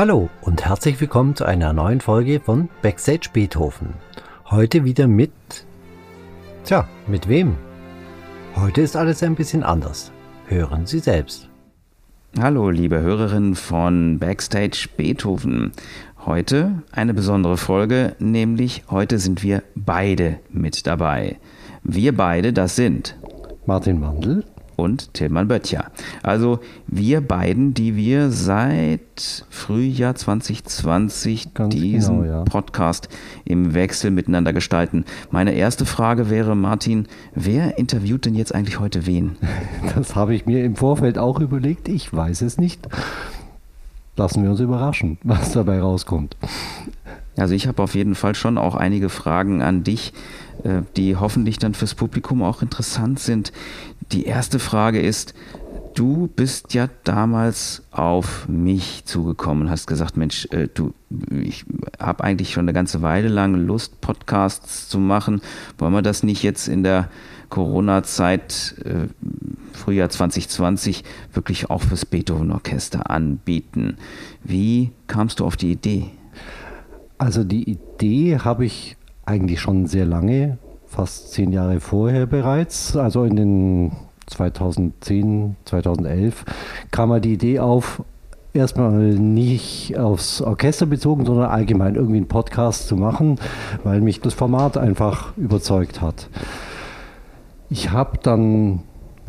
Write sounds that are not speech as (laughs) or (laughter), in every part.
Hallo und herzlich willkommen zu einer neuen Folge von Backstage Beethoven. Heute wieder mit. Tja, mit wem? Heute ist alles ein bisschen anders. Hören Sie selbst. Hallo, liebe Hörerinnen von Backstage Beethoven. Heute eine besondere Folge, nämlich heute sind wir beide mit dabei. Wir beide, das sind Martin Mandl und Tilman Böttcher. Also wir beiden, die wir seit Frühjahr 2020 Ganz diesen genau, ja. Podcast im Wechsel miteinander gestalten. Meine erste Frage wäre, Martin, wer interviewt denn jetzt eigentlich heute wen? (laughs) Das habe ich mir im Vorfeld auch überlegt. Ich weiß es nicht. Lassen wir uns überraschen, (laughs) was dabei rauskommt. Also ich habe auf jeden Fall schon auch einige Fragen an dich, äh, die hoffentlich dann fürs Publikum auch interessant sind. Die erste Frage ist, du bist ja damals auf mich zugekommen, hast gesagt, Mensch, äh, du, ich habe eigentlich schon eine ganze Weile lang Lust, Podcasts zu machen. Wollen wir das nicht jetzt in der Corona-Zeit, äh, Frühjahr 2020, wirklich auch fürs Beethoven-Orchester anbieten? Wie kamst du auf die Idee? Also die Idee habe ich eigentlich schon sehr lange fast zehn Jahre vorher bereits, also in den 2010, 2011, kam mir die Idee auf, erstmal nicht aufs Orchester bezogen, sondern allgemein irgendwie einen Podcast zu machen, weil mich das Format einfach überzeugt hat. Ich habe dann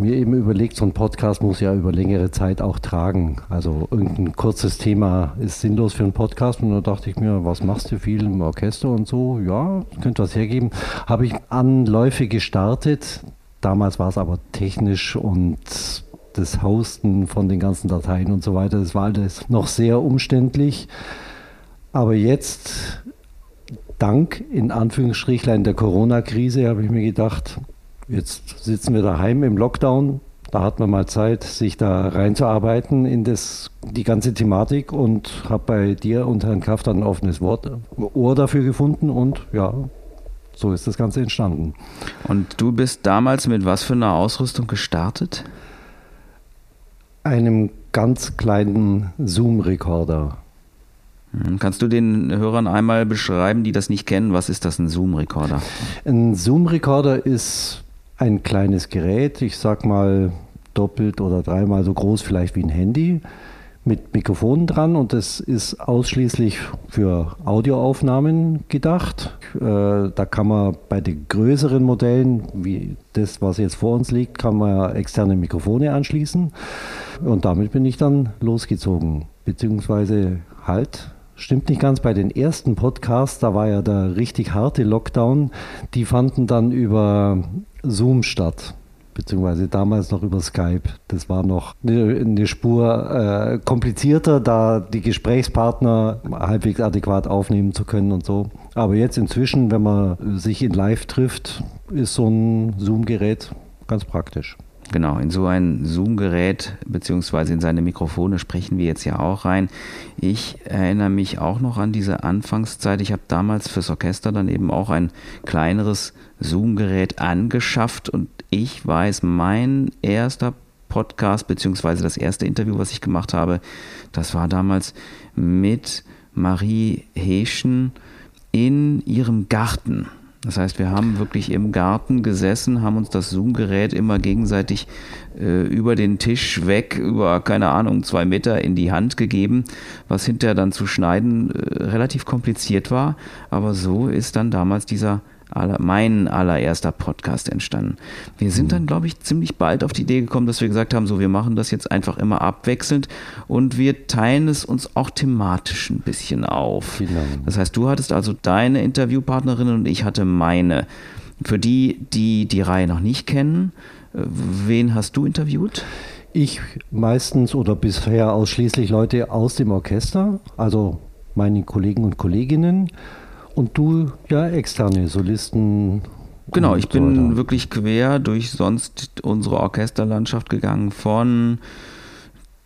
mir eben überlegt, so ein Podcast muss ja über längere Zeit auch tragen. Also irgendein kurzes Thema ist sinnlos für einen Podcast. Und da dachte ich mir, was machst du viel im Orchester und so? Ja, könnte was hergeben. Habe ich Anläufe gestartet. Damals war es aber technisch und das Hosten von den ganzen Dateien und so weiter, das war alles noch sehr umständlich. Aber jetzt, dank in Anführungsstrichlein der Corona-Krise, habe ich mir gedacht, Jetzt sitzen wir daheim im Lockdown. Da hat man mal Zeit, sich da reinzuarbeiten in das, die ganze Thematik und habe bei dir und Herrn Kraft ein offenes Wort, Ohr dafür gefunden und ja, so ist das Ganze entstanden. Und du bist damals mit was für einer Ausrüstung gestartet? Einem ganz kleinen Zoom-Rekorder. Hm, kannst du den Hörern einmal beschreiben, die das nicht kennen, was ist das ein Zoom-Rekorder? Ein Zoom-Rekorder ist ein kleines Gerät, ich sag mal doppelt oder dreimal so groß vielleicht wie ein Handy mit Mikrofonen dran und das ist ausschließlich für Audioaufnahmen gedacht. Äh, da kann man bei den größeren Modellen, wie das, was jetzt vor uns liegt, kann man externe Mikrofone anschließen und damit bin ich dann losgezogen, beziehungsweise halt Stimmt nicht ganz. Bei den ersten Podcasts, da war ja der richtig harte Lockdown. Die fanden dann über Zoom statt, beziehungsweise damals noch über Skype. Das war noch eine, Spur äh, komplizierter, da die Gesprächspartner halbwegs adäquat aufnehmen zu können und so. Aber jetzt inzwischen, wenn man sich in Live trifft, ist so ein Zoom-Gerät ganz praktisch. Genau, in so ein Zoom-Gerät beziehungsweise in seine Mikrofone sprechen wir jetzt ja auch rein. Ich erinnere mich auch noch an diese Anfangszeit. Ich habe damals fürs Orchester dann eben auch ein kleineres Zoom-Gerät angeschafft und ich weiß, mein erster Podcast beziehungsweise das erste Interview, was ich gemacht habe, das war damals mit Marie Heschen in ihrem Garten. Das heißt, wir haben wirklich im Garten gesessen, haben uns das Zoom-Gerät immer gegenseitig äh, über den Tisch weg, über, keine Ahnung, zwei Meter in die Hand gegeben, was hinterher dann zu schneiden äh, relativ kompliziert war. Aber so ist dann damals dieser aller, mein allererster Podcast entstanden. Wir sind dann, glaube ich, ziemlich bald auf die Idee gekommen, dass wir gesagt haben, so, wir machen das jetzt einfach immer abwechselnd und wir teilen es uns auch thematisch ein bisschen auf. Genau. Das heißt, du hattest also deine Interviewpartnerin und ich hatte meine. Für die, die die Reihe noch nicht kennen, äh, wen hast du interviewt? Ich meistens oder bisher ausschließlich Leute aus dem Orchester, also meine Kollegen und Kolleginnen. Und du ja externe Solisten. Genau, ich bin so wirklich quer durch sonst unsere Orchesterlandschaft gegangen von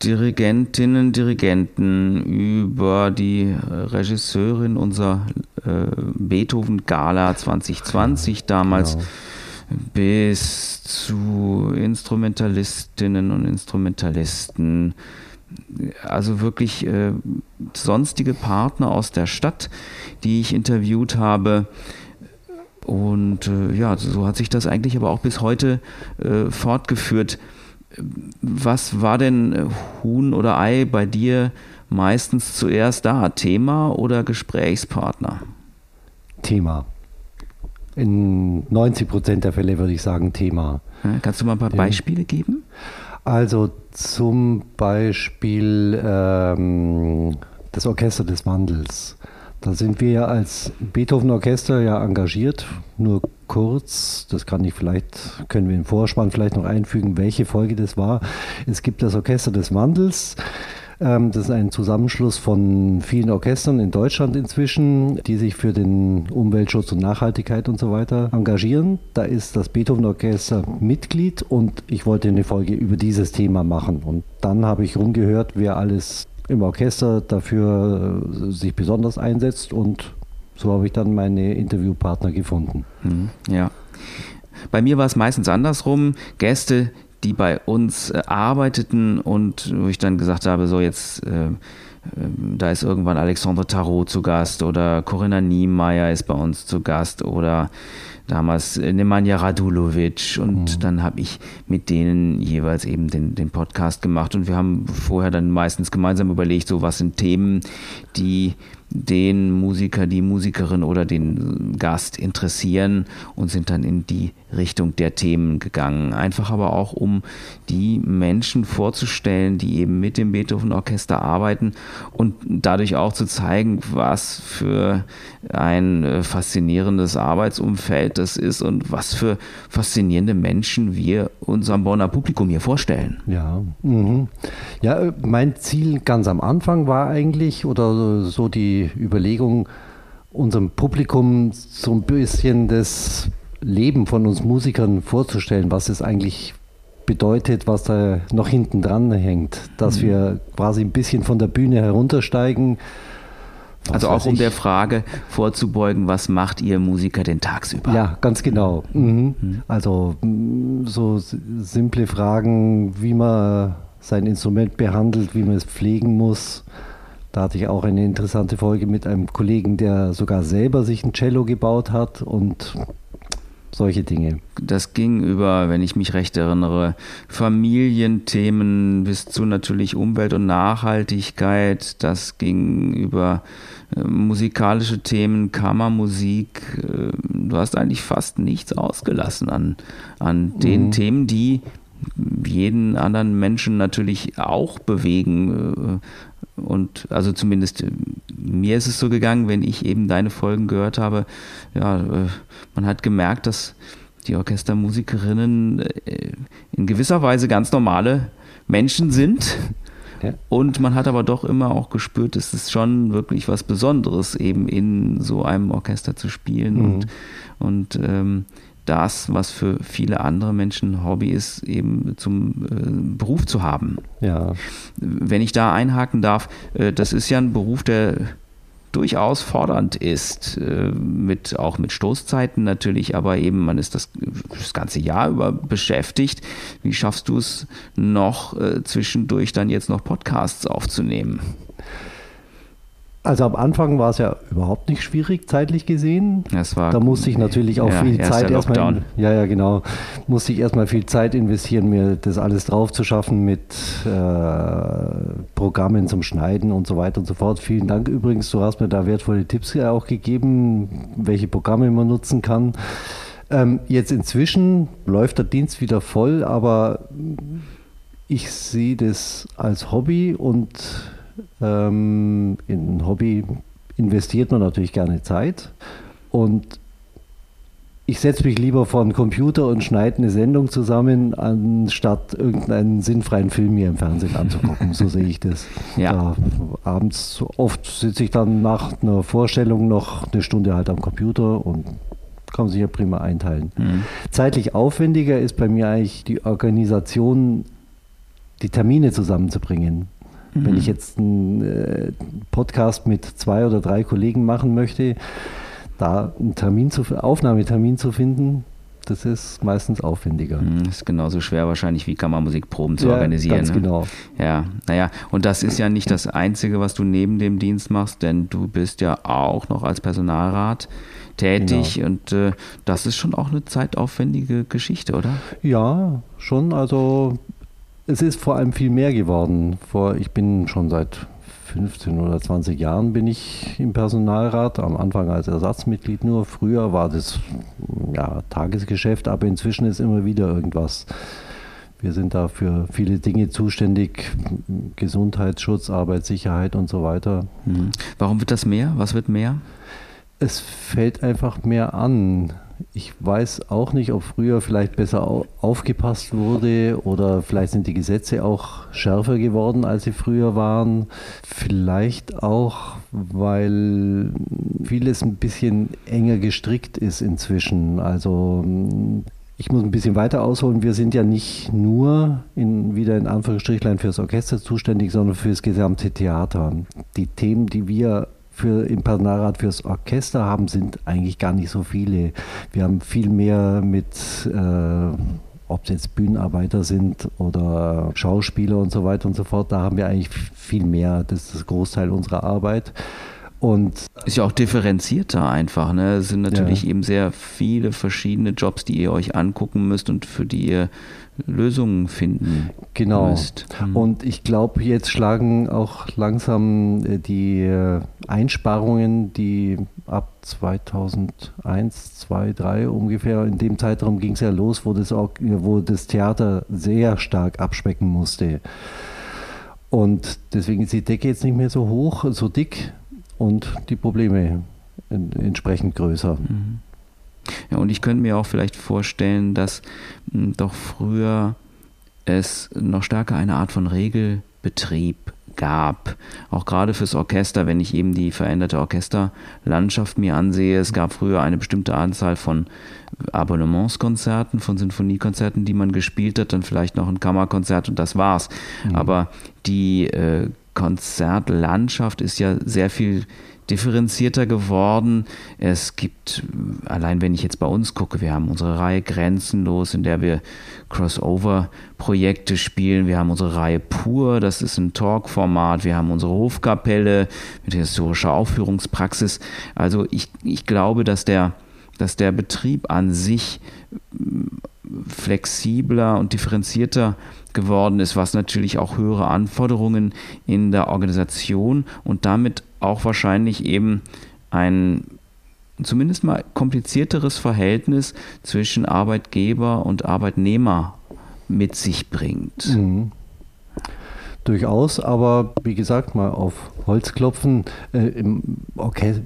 Dirigentinnen, Dirigenten über die Regisseurin unserer äh, Beethoven Gala 2020 damals genau. bis zu Instrumentalistinnen und Instrumentalisten also wirklich äh, sonstige Partner aus der Stadt, die ich interviewt habe. Und äh, ja, so hat sich das eigentlich aber auch bis heute äh, fortgeführt. Was war denn äh, Huhn oder Ei bei dir meistens zuerst da? Thema oder Gesprächspartner? Thema. In 90 Prozent der Fälle würde ich sagen Thema. Ja, kannst du mal ein paar Beispiele geben? Also zum Beispiel ähm, das Orchester des Wandels. Da sind wir ja als Beethoven-Orchester ja engagiert. Nur kurz, das kann ich vielleicht, können wir im Vorspann vielleicht noch einfügen, welche Folge das war. Es gibt das Orchester des Wandels. Ähm, das ist ein Zusammenschluss von vielen Orchestern in Deutschland inzwischen, die sich für den Umweltschutz und Nachhaltigkeit und so weiter engagieren. Da ist das Beethoven-Orchester Mitglied und ich wollte eine Folge über dieses Thema machen. Und dann habe ich rumgehört, wer alles im Orchester dafür äh, sich besonders einsetzt und so habe ich dann meine Interviewpartner gefunden. Mhm, ja. Bei mir war es meistens andersrum. Gäste, die bei uns äh, arbeiteten und wo ich dann gesagt habe, so jetzt äh, äh, da ist irgendwann Alexandre Tarot zu Gast oder Corinna Niemeyer ist bei uns zu Gast oder damals Nemanja Radulovic und mhm. dann habe ich mit denen jeweils eben den, den Podcast gemacht und wir haben vorher dann meistens gemeinsam überlegt, so was sind Themen, die den Musiker, die Musikerin oder den Gast interessieren und sind dann in die Richtung der Themen gegangen. Einfach aber auch, um die Menschen vorzustellen, die eben mit dem Beethoven-Orchester arbeiten und dadurch auch zu zeigen, was für ein äh, faszinierendes Arbeitsumfeld das ist und was für faszinierende Menschen wir unserem Bonner Publikum hier vorstellen. Ja, mhm. ja äh, mein Ziel ganz am Anfang war eigentlich, oder so die Überlegung, unserem Publikum so ein bisschen das Leben von uns Musikern vorzustellen, was es eigentlich bedeutet, was da noch hinten dran hängt, dass mhm. wir quasi ein bisschen von der Bühne heruntersteigen. Also auch um ich. der Frage vorzubeugen, was macht ihr Musiker denn tagsüber? Ja, ganz genau. Mhm. Mhm. Also mm, so simple Fragen, wie man sein Instrument behandelt, wie man es pflegen muss. Da hatte ich auch eine interessante Folge mit einem Kollegen, der sogar selber sich ein Cello gebaut hat und solche Dinge. Das ging über, wenn ich mich recht erinnere, Familienthemen bis zu natürlich Umwelt und Nachhaltigkeit. Das ging über äh, musikalische Themen, Kammermusik. Äh, du hast eigentlich fast nichts ausgelassen an, an den mhm. Themen, die jeden anderen Menschen natürlich auch bewegen. Und also zumindest äh, mir ist es so gegangen, wenn ich eben deine Folgen gehört habe, ja, äh, man hat gemerkt, dass die Orchestermusikerinnen äh, in gewisser Weise ganz normale Menschen sind. Ja. Und man hat aber doch immer auch gespürt, es ist schon wirklich was Besonderes, eben in so einem Orchester zu spielen. Mhm. Und, und ähm, das, was für viele andere Menschen Hobby ist, eben zum äh, Beruf zu haben. Ja. Wenn ich da einhaken darf, äh, das ist ja ein Beruf, der durchaus fordernd ist, äh, mit, auch mit Stoßzeiten natürlich, aber eben man ist das, das ganze Jahr über beschäftigt. Wie schaffst du es noch äh, zwischendurch dann jetzt noch Podcasts aufzunehmen? Also am Anfang war es ja überhaupt nicht schwierig, zeitlich gesehen. Es war, da musste ich natürlich auch ja, viel Zeit erstmal. Ja, ja, genau. Musste ich erstmal viel Zeit investieren, mir das alles drauf zu schaffen mit äh, Programmen zum Schneiden und so weiter und so fort. Vielen Dank übrigens, du hast mir da wertvolle Tipps auch gegeben, welche Programme man nutzen kann. Ähm, jetzt inzwischen läuft der Dienst wieder voll, aber ich sehe das als Hobby und ähm, in ein Hobby investiert man natürlich gerne Zeit und ich setze mich lieber vor einen Computer und schneide eine Sendung zusammen, anstatt irgendeinen sinnfreien Film mir im Fernsehen anzugucken. So sehe ich das. (laughs) Ja. Da, abends oft sitze ich dann nach einer Vorstellung noch eine Stunde halt am Computer und kann sich ja prima einteilen. Mhm. Zeitlich aufwendiger ist bei mir eigentlich die Organisation, die Termine zusammenzubringen. Mhm. Wenn ich jetzt einen äh, Podcast mit zwei oder drei Kollegen machen möchte, da einen Termin zu, Aufnahmetermin zu finden, das ist meistens aufwendiger. Das hm, ist genauso schwer wahrscheinlich wie Kammermusikproben zu ja, organisieren. Ganz ne? genau. Ja, naja, und das ist ja nicht das Einzige, was du neben dem Dienst machst, denn du bist ja auch noch als Personalrat tätig genau. und äh, das ist schon auch eine zeitaufwendige Geschichte, oder? Ja, schon. Also es ist vor allem viel mehr geworden. Vor, ich bin schon seit 15 oder 20 Jahren bin ich im Personalrat, am Anfang als Ersatzmitglied nur. Früher war das ja, Tagesgeschäft, aber inzwischen ist immer wieder irgendwas. Wir sind da für viele Dinge zuständig, Gesundheitsschutz, Arbeitssicherheit und so weiter. Mhm. Warum wird das mehr? Was wird mehr? Es fällt einfach mehr an. Ich weiß auch nicht, ob früher vielleicht besser aufgepasst wurde oder vielleicht sind die Gesetze auch schärfer geworden, als sie früher waren. Vielleicht auch, weil vieles ein bisschen enger gestrickt ist inzwischen. Also ich muss ein bisschen weiter ausholen. Wir sind ja nicht nur in, wieder in Anführungsstrichlein fürs Orchester zuständig, sondern fürs gesamte Theater. Die Themen, die wir für, im Personalrat fürs Orchester haben, sind eigentlich gar nicht so viele. Wir haben viel mehr mit, äh, ob es jetzt Bühnenarbeiter sind oder Schauspieler und so weiter und so fort, da haben wir eigentlich viel mehr. Das ist das Großteil unserer Arbeit. Und ist ja auch differenzierter einfach. Ne? Es sind natürlich ja. eben sehr viele verschiedene Jobs, die ihr euch angucken müsst und für die ihr Lösungen finden genau. müsst. Hm. Und ich glaube, jetzt schlagen auch langsam äh, die äh, Einsparungen, die ab 2001, 2, 3 ungefähr, in dem Zeitraum ging es ja los, wo das, wo das Theater sehr stark abspecken musste. Und deswegen ist die Decke jetzt nicht mehr so hoch, so dick und die Probleme entsprechend größer. Mhm. Ja, und ich könnte mir auch vielleicht vorstellen, dass mh, hm, doch früher es noch stärker eine Art von Regelbetrieb gab. Auch gerade fürs Orchester, wenn ich eben die veränderte Orchesterlandschaft mir ansehe. Es gab früher eine bestimmte Anzahl von Abonnementskonzerten, von Sinfoniekonzerten, die man gespielt hat, dann vielleicht noch ein Kammerkonzert und das war's. Mhm. Aber die äh, Konzertlandschaft ist ja sehr viel differenzierter geworden. Es gibt, allein wenn ich jetzt bei uns gucke, wir haben unsere Reihe Grenzenlos, in der wir Crossover-Projekte spielen. Wir haben unsere Reihe Pur, das ist ein Talk-Format. Wir haben unsere Hofkapelle mit historischer Aufführungspraxis. Also ich, ich glaube, dass der, dass der Betrieb an sich flexibler und differenzierter geworden ist, was natürlich auch höhere Anforderungen in der Organisation und damit auch wahrscheinlich eben ein zumindest mal komplizierteres Verhältnis zwischen Arbeitgeber und Arbeitnehmer mit sich bringt. Mhm. Durchaus, aber wie gesagt, mal auf Holz klopfen. Äh,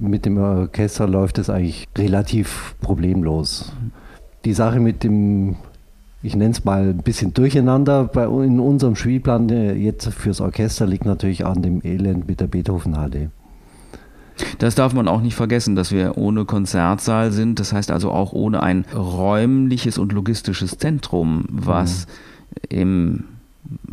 mit dem Orchester läuft es eigentlich relativ problemlos. Die Sache mit dem ich nenne es mal ein bisschen durcheinander bei, in unserem Spielplan äh, jetzt fürs Orchester liegt natürlich an dem Elend mit der Beethovenhalle. Das darf man auch nicht vergessen, dass wir ohne Konzertsaal sind. Das heißt also auch ohne ein räumliches und logistisches Zentrum, was mhm. im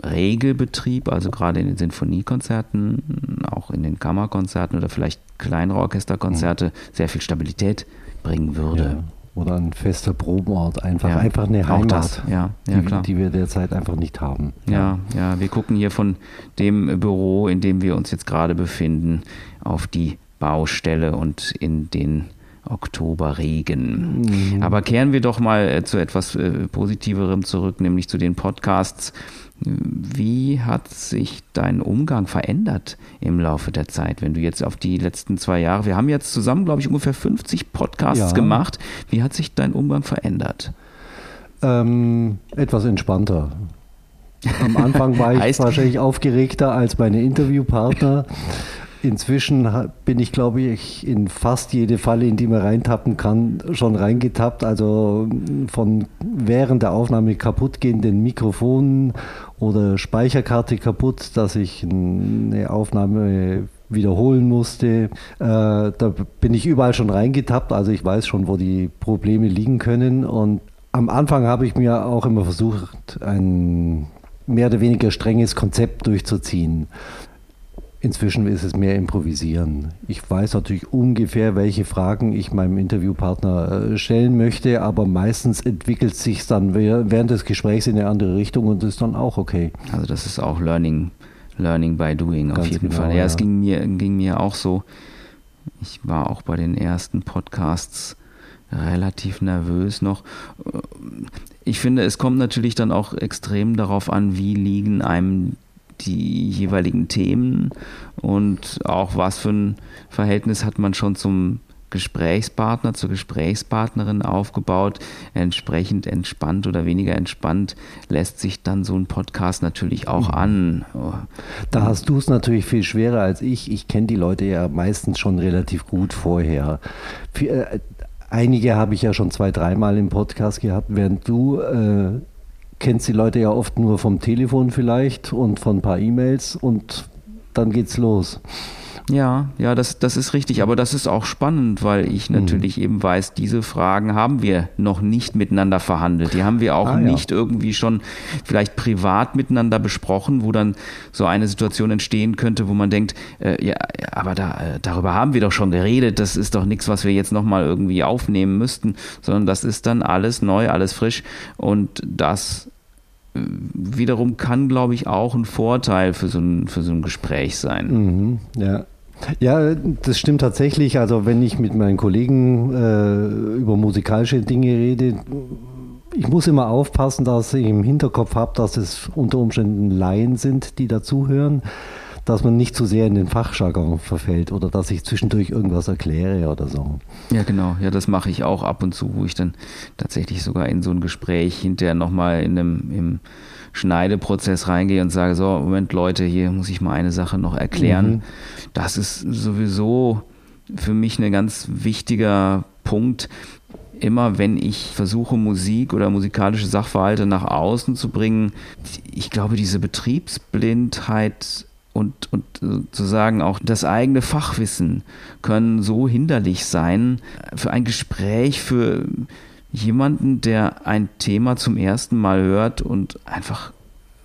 Regelbetrieb, also gerade in den Sinfoniekonzerten, auch in den Kammerkonzerten oder vielleicht kleinere Orchesterkonzerte, mhm. sehr viel Stabilität bringen würde. Ja oder ein fester Probenort, einfach, ja, einfach eine Heimat, das. Ja, ja, die, die, wir derzeit einfach nicht haben. Ja, ja, wir gucken hier von dem Büro, in dem wir uns jetzt gerade befinden, auf die Baustelle und in den Oktoberregen. Mhm. Aber kehren wir doch mal äh, zu etwas äh, Positiverem zurück, nämlich zu den Podcasts. Wie hat sich dein Umgang verändert im Laufe der Zeit, wenn du jetzt auf die letzten zwei Jahre, wir haben jetzt zusammen, glaube ich, ungefähr 50 Podcasts ja. gemacht. Wie hat sich dein Umgang verändert? Ähm, etwas entspannter. Am Anfang war ich (laughs) wahrscheinlich aufgeregter als meine Interviewpartner. (laughs) Inzwischen bin ich, glaube ich, in fast jede Falle, in die man reintappen kann, schon reingetappt. Also von während der Aufnahme kaputtgehenden Mikrofonen oder Speicherkarte kaputt, dass ich eine Aufnahme wiederholen musste. Äh, da bin ich überall schon reingetappt. Also ich weiß schon, wo die Probleme liegen können. Und am Anfang habe ich mir auch immer versucht, ein mehr oder weniger strenges Konzept durchzuziehen Inzwischen ist es mehr improvisieren. Ich weiß natürlich ungefähr, welche Fragen ich meinem Interviewpartner äh, stellen möchte, aber meistens entwickelt sich dann während des Gesprächs in eine andere Richtung und ist dann auch okay. Also das ist auch Learning, Learning by Doing auf Ganz jeden genau, Fall. Ja, ja, es ging mir, ging mir auch so. Ich war auch bei den ersten Podcasts relativ nervös noch. Ich finde, es kommt natürlich dann auch extrem darauf an, wie liegen einem die jeweiligen Themen und auch was für ein Verhältnis hat man schon zum Gesprächspartner, zur Gesprächspartnerin aufgebaut. Entsprechend entspannt oder weniger entspannt lässt sich dann so ein Podcast natürlich auch an. Da hast du es natürlich viel schwerer als ich. Ich kenne die Leute ja meistens schon relativ gut vorher. Äh, einige habe ich ja schon zwei, dreimal im Podcast gehabt, während du äh, kennst die Leute ja oft nur vom Telefon vielleicht und von ein paar E-Mails und dann geht's los. Ja, ja, das, das ist richtig. Aber das ist auch spannend, weil ich mhm. natürlich mhm. eben weiß, diese Fragen haben wir noch nicht miteinander verhandelt. Die haben wir auch ah, nicht ja. irgendwie schon vielleicht privat miteinander besprochen, wo dann so eine Situation entstehen könnte, wo man denkt, äh, ja, aber da, äh, darüber haben wir doch schon geredet. Das ist doch nichts, was wir jetzt nochmal irgendwie aufnehmen müssten, sondern das ist dann alles neu, alles frisch. Und das wiederum kann, glaube ich, auch ein Vorteil für so ein, für so ein Gespräch sein. Mhm, ja. Ja, das stimmt tatsächlich. Also wenn ich mit meinen Kollegen äh, über musikalische Dinge rede, ich muss immer aufpassen, dass ich im Hinterkopf habe, dass es unter Umständen Laien sind, die dazuhören, dass man nicht zu sehr in den Fachjargon verfällt oder dass ich zwischendurch irgendwas erkläre oder so. Ja, genau. Ja, das mache ich auch ab und zu, wo ich dann tatsächlich sogar in so ein Gespräch hinterher nochmal in einem im Schneideprozess reingehe und sage, so, Moment Leute, hier muss ich mal eine Sache noch erklären. Mhm. Das ist sowieso für mich ein ganz wichtiger Punkt. Immer wenn ich versuche, Musik oder musikalische Sachverhalte nach außen zu bringen, ich glaube, diese Betriebsblindheit und, und sozusagen auch das eigene Fachwissen können so hinderlich sein für ein Gespräch, für jemanden, der ein Thema zum ersten Mal hört und einfach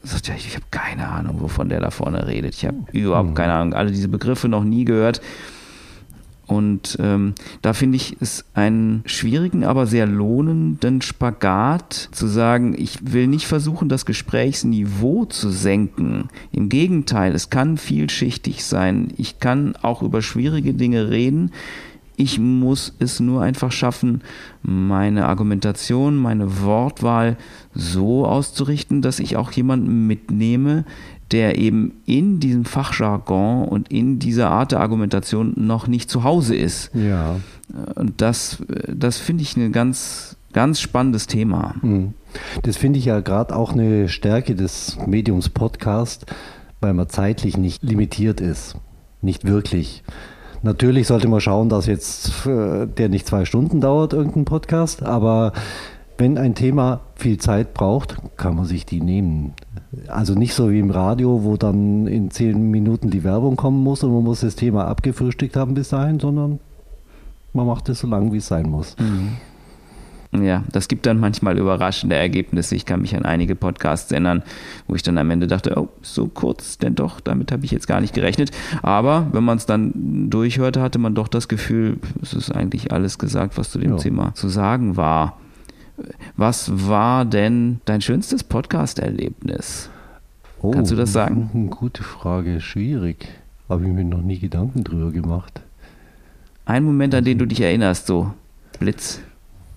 sagt, ja, ich habe keine Ahnung, wovon der da vorne redet. Ich habe überhaupt mhm. keine Ahnung, alle diese Begriffe noch nie gehört. Und ähm, da finde ich es einen schwierigen, aber sehr lohnenden Spagat zu sagen, ich will nicht versuchen, das Gesprächsniveau zu senken. Im Gegenteil, es kann vielschichtig sein. Ich kann auch über schwierige Dinge reden. Ich muss es nur einfach schaffen, meine Argumentation, meine Wortwahl so auszurichten, dass ich auch jemanden mitnehme, der eben in diesem Fachjargon und in dieser Art der Argumentation noch nicht zu Hause ist. Ja. Und das, das finde ich ein ganz, ganz spannendes Thema. Hm. Das finde ich ja gerade auch eine Stärke des Mediums Podcast, weil man zeitlich nicht limitiert ist. Nicht wirklich. Natürlich sollte man schauen, dass jetzt äh, der nicht zwei Stunden dauert, irgendein Podcast, aber wenn ein Thema viel Zeit braucht, kann man sich die nehmen. Also nicht so wie im Radio, wo dann in zehn Minuten die Werbung kommen muss und man muss das Thema abgefrühstückt haben bis dahin, sondern man macht es so lange, wie es sein muss. Mhm. Ja, das gibt dann manchmal überraschende Ergebnisse. Ich kann mich an einige Podcasts erinnern, wo ich dann am Ende dachte, oh, so kurz, denn doch, damit habe ich jetzt gar nicht gerechnet. Aber wenn man es dann durchhörte, hatte man doch das Gefühl, es ist eigentlich alles gesagt, was zu dem ja. Thema zu sagen war. Was war denn dein schönstes Podcast-Erlebnis? Oh, Kannst du das sagen? Gute Frage, schwierig. Habe ich mir noch nie Gedanken drüber gemacht. Ein Moment, an den du dich erinnerst, so Blitz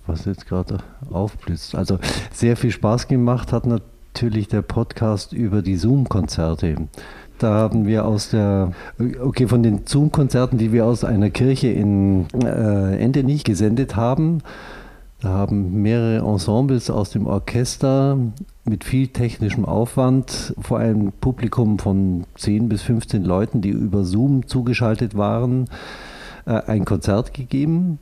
was jetzt gerade aufblitzt. Also sehr viel Spaß gemacht hat natürlich der Podcast über die Zoom-Konzerte. Da haben wir aus der, okay, von den Zoom-Konzerten, die wir aus einer Kirche in äh, Endenich gesendet haben, da haben mehrere Ensembles aus dem Orchester mit viel technischem Aufwand vor einem Publikum von 10 bis 15 Leuten, die über Zoom zugeschaltet waren, äh, ein Konzert gegeben.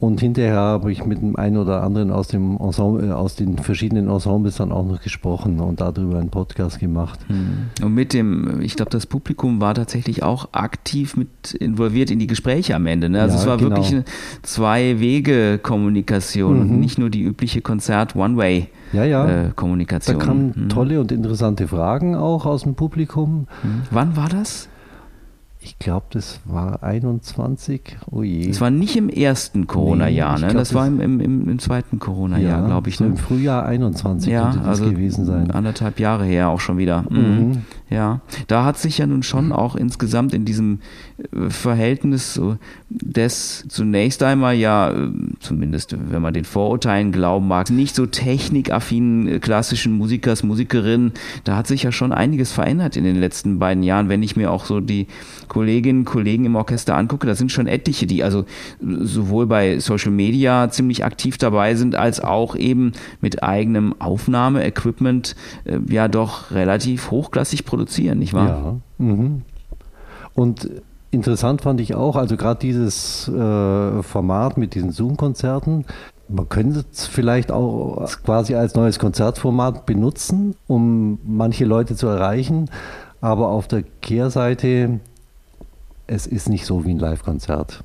Und hinterher habe ich mit dem einen oder anderen aus, dem Ensemble, äh, aus den verschiedenen Ensembles dann auch noch gesprochen und darüber einen Podcast gemacht. Hm. Und mit dem, ich glaube, das Publikum war tatsächlich auch aktiv mit involviert in die Gespräche am Ende. Ne? Also ja, es war genau. wirklich eine Zwei-Wege-Kommunikation, mhm. nicht nur die übliche Konzert-One-Way-Kommunikation. Ja, ja. Äh, da kamen mhm. tolle und interessante Fragen auch aus dem Publikum. Mhm. Wann war das? Ich glaube, das war 21. Oh je. Das war nicht im ersten Corona-Jahr, Nee, ne? glaub, das war das- im, im, im, im zweiten Corona-Jahr, glaube ich. so Ne? Im Frühjahr 21 Ja, könnte das also gewesen sein. anderthalb Jahre her auch schon wieder. Mhm. Mhm. Ja, da hat sich ja nun schon auch insgesamt in diesem äh, Verhältnis so des zunächst einmal ja, äh, zumindest wenn man den Vorurteilen glauben mag, nicht so technikaffinen äh, klassischen Musikers, Musikerinnen, da hat sich ja schon einiges verändert in den letzten beiden Jahren. Wenn ich mir auch so die Kolleginnen und Kollegen im Orchester angucke, da sind schon etliche, die also sowohl bei Social Media ziemlich aktiv dabei sind, als auch eben mit eigenem Aufnahmeequipment äh, ja doch relativ hochklassig produzieren, nicht wahr? Ja. Mhm. Und interessant fand ich auch, also gerade dieses äh, Format mit diesen Zoom-Konzerten, man könnte es vielleicht auch quasi als neues Konzertformat benutzen, um manche Leute zu erreichen. Aber auf der Kehrseite, es ist nicht so wie ein Live-Konzert.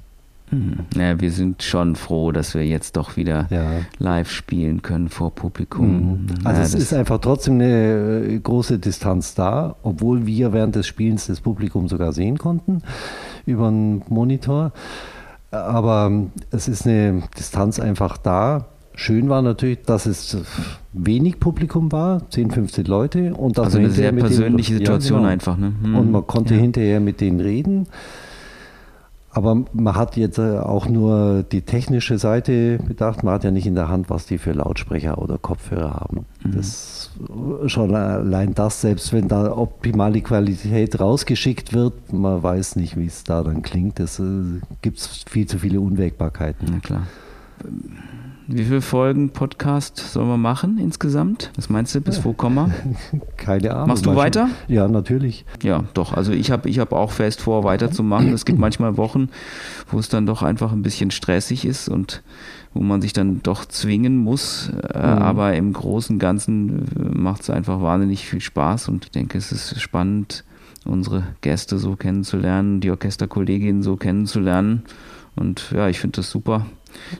Hm. Ja, wir sind schon froh, dass wir jetzt doch wieder Ja. live spielen können vor Publikum. Mhm. Also Ja, es ist einfach trotzdem eine äh, große Distanz da, obwohl wir während des Spielens das Publikum sogar sehen konnten über einen Monitor. Aber ähm, es ist eine Distanz einfach da. Schön war natürlich, dass es wenig Publikum war, 10, 15 Leute. Und also eine sehr mit denen- persönliche Ja, Situation genau. einfach. Ne? Hm. Und man konnte ja. hinterher mit denen reden. Aber man hat jetzt äh, auch nur die technische Seite bedacht. Man hat ja nicht in der Hand, was die für Lautsprecher oder Kopfhörer haben. Mhm. Das schon allein das, selbst wenn da optimale Qualität rausgeschickt wird, man weiß nicht, wie es da dann klingt. Es äh, gibt viel zu viele Unwägbarkeiten. Na klar. Wie viele Folgen Podcast sollen wir machen insgesamt? Was meinst du, bis wo kommen wir? (laughs) Keine Ahnung. Machst du Manchmal- weiter? Ja, natürlich. Ja, doch. Also ich habe ich hab auch fest vor, weiterzumachen. Es gibt manchmal Wochen, wo es dann doch einfach ein bisschen stressig ist und wo man sich dann doch zwingen muss. Äh, Aber im Großen und Ganzen macht es einfach wahnsinnig viel Spaß und ich denke, es ist spannend, unsere Gäste so kennenzulernen, die Orchesterkolleginnen so kennenzulernen. Und ja, ich finde das super,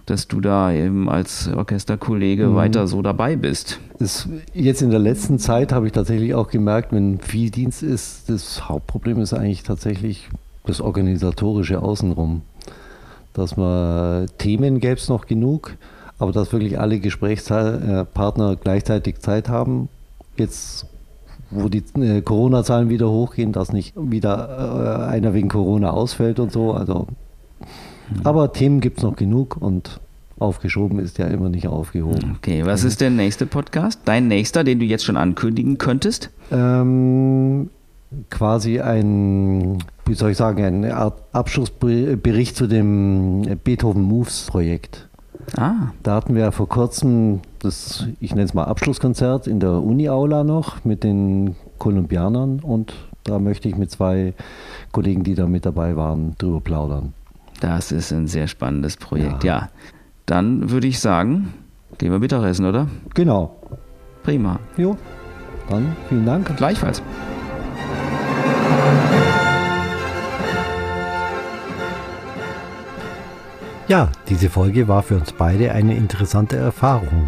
dass du da eben als Orchesterkollege Mhm. weiter so dabei bist. Das, jetzt in der letzten Zeit habe ich tatsächlich auch gemerkt, wenn viel Dienst ist, das Hauptproblem ist eigentlich tatsächlich das organisatorische Außenrum. Dass man Themen gäbe es noch genug, aber dass wirklich alle Gesprächspartner gleichzeitig Zeit haben. Jetzt, wo die äh, Corona-Zahlen wieder hochgehen, dass nicht wieder äh, einer wegen Corona ausfällt und so. Also, aber Themen gibt es noch genug und aufgeschoben ist ja immer nicht aufgehoben. Okay, was ist der nächste Podcast? Dein nächster, den du jetzt schon ankündigen könntest? Ähm, quasi ein, wie soll ich sagen, eine Art Abschlussbericht zu dem Beethoven Moves Projekt. Ah, Da hatten wir ja vor kurzem das, ich nenne es mal Abschlusskonzert in der Uni-Aula noch mit den Kolumbianern und da möchte ich mit zwei Kollegen, die da mit dabei waren, drüber plaudern. Das ist ein sehr spannendes Projekt. Ja, dann würde ich sagen, gehen wir Mittagessen, oder? Genau. Prima. Jo, dann vielen Dank. Gleichfalls. Ja, diese Folge war für uns beide eine interessante Erfahrung.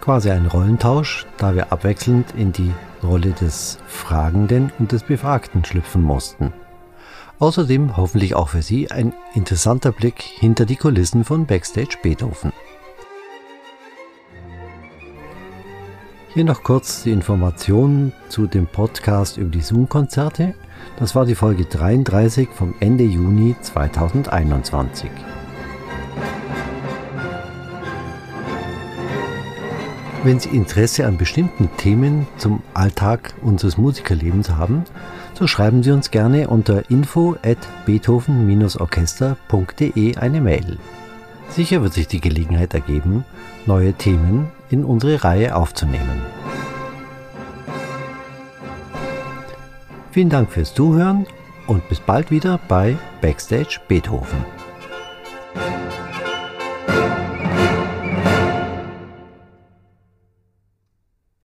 Quasi ein Rollentausch, da wir abwechselnd in die Rolle des Fragenden und des Befragten schlüpfen mussten. Außerdem hoffentlich auch für Sie ein interessanter Blick hinter die Kulissen von Backstage Beethoven. Hier noch kurz die Informationen zu dem Podcast über die Zoom-Konzerte. Das war die Folge 33 vom Ende Juni 2021. Wenn Sie Interesse an bestimmten Themen zum Alltag unseres Musikerlebens haben, so schreiben Sie uns gerne unter info at beethoven-orchester.de eine Mail. Sicher wird sich die Gelegenheit ergeben, neue Themen in unsere Reihe aufzunehmen. Vielen Dank fürs Zuhören und bis bald wieder bei Backstage Beethoven.